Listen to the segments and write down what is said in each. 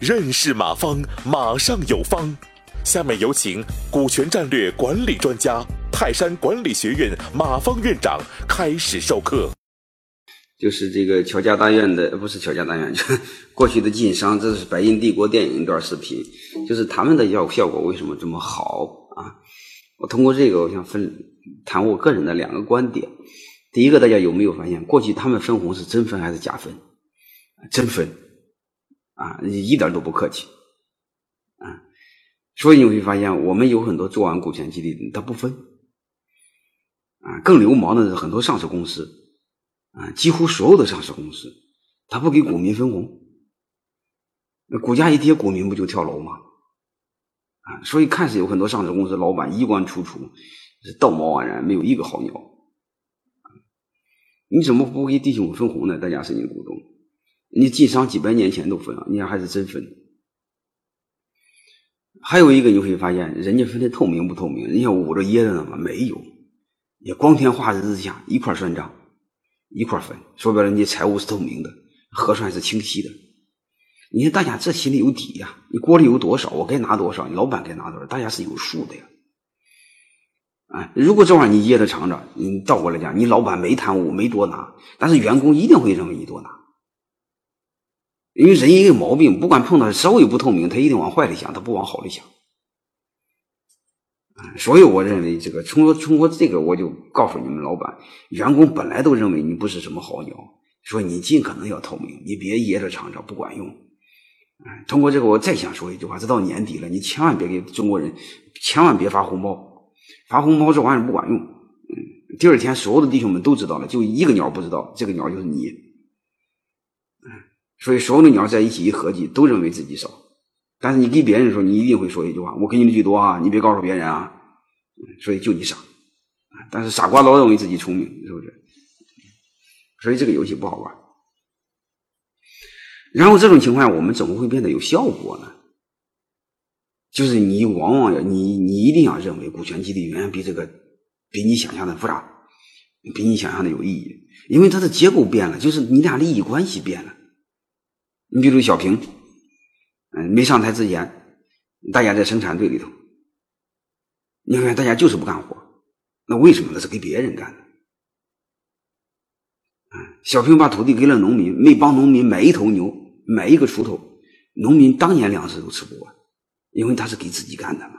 认识马方，马上有方。下面有请股权战略管理专家、泰山管理学院马方院长开始授课。就是这个乔家大院的，不是乔家大院，就过去的晋商，这是《白银帝国》电影一段视频，就是他们的效效果为什么这么好啊？我通过这个，我想分谈我个人的两个观点。第一个，大家有没有发现，过去他们分红是真分还是假分？真分。啊，一点都不客气，啊，所以你会发现，我们有很多做完股权激励的，他不分，啊，更流氓的是很多上市公司，啊，几乎所有的上市公司，他不给股民分红，那股价一跌，股民不就跳楼吗？啊，所以看似有很多上市公司老板衣冠楚楚，是道貌岸然，没有一个好鸟，你怎么不给弟兄们分红呢？大家是你股东。你晋商几百年前都分了，你看还是真分。还有一个你会发现，人家分的透明不透明？人家捂着掖着呢吗？没有，也光天化日之下一块算账，一块分，说白了，你财务是透明的，核算是清晰的。你看大家这心里有底呀，你锅里有多少，我该拿多少，你老板该拿多少，大家是有数的呀。啊，如果这玩意儿你掖着藏着，你倒过来讲，你老板没贪污，没多拿，但是员工一定会认为你多拿。因为人一个毛病，不管碰到稍微不透明，他一定往坏里想，他不往好里想。所以我认为这个通过通过这个，我就告诉你们老板，员工本来都认为你不是什么好鸟，说你尽可能要透明，你别掖着藏着不管用。通过这个，我再想说一句话：，这到年底了，你千万别给中国人，千万别发红包，发红包这玩意儿不管用。嗯，第二天所有的弟兄们都知道了，就一个鸟不知道，这个鸟就是你。所以，所有的鸟在一起一合计，都认为自己少。但是你给别人说，你一定会说一句话：“我给你的最多啊，你别告诉别人啊。”所以就你傻，但是傻瓜老认为自己聪明，是不是？所以这个游戏不好玩。然后这种情况，我们怎么会变得有效果呢？就是你往往要你你一定要认为股权激励远远比这个比你想象的复杂，比你想象的有意义，因为它的结构变了，就是你俩利益关系变了。你比如小平，嗯，没上台之前，大家在生产队里头，你看大家就是不干活，那为什么？那是给别人干的。小平把土地给了农民，没帮农民买一头牛，买一个锄头，农民当年粮食都吃不完，因为他是给自己干的嘛。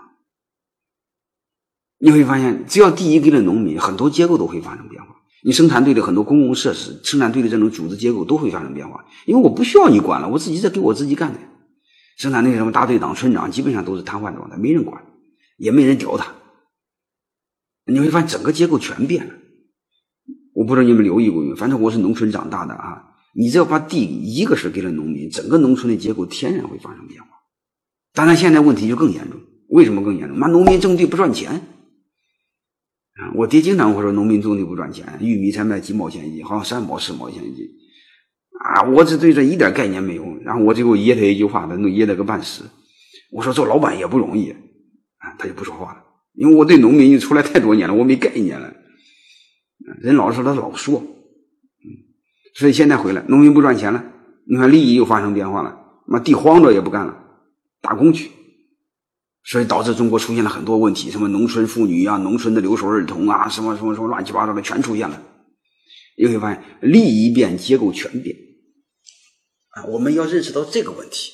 你会发现，只要第一给了农民，很多结构都会发生变化。你生产队的很多公共设施，生产队的这种组织结构都会发生变化，因为我不需要你管了，我自己在给我自己干的。生产队什么大队长、村长，基本上都是瘫痪状态，没人管，也没人屌他。你会发现整个结构全变了。我不知道你们留意过没有，反正我是农村长大的啊。你只要把地一个是给了农民，整个农村的结构天然会发生变化。当然，现在问题就更严重。为什么更严重？妈，农民种地不赚钱。啊，我爹经常会说农民种地不赚钱，玉米才卖几毛钱一斤，好像三毛四毛钱一斤。啊，我这对这一点概念没有。然后我最后噎他一句话，他能噎他个半死。我说做老板也不容易，啊，他就不说话了，因为我对农民出来太多年了，我没概念了。人老说他老说，所以现在回来，农民不赚钱了，你看利益又发生变化了，妈地荒着也不干了，打工去。所以导致中国出现了很多问题，什么农村妇女啊、农村的留守儿童啊，什么什么什么乱七八糟的全出现了。你会发现利益变，结构全变啊！我们要认识到这个问题。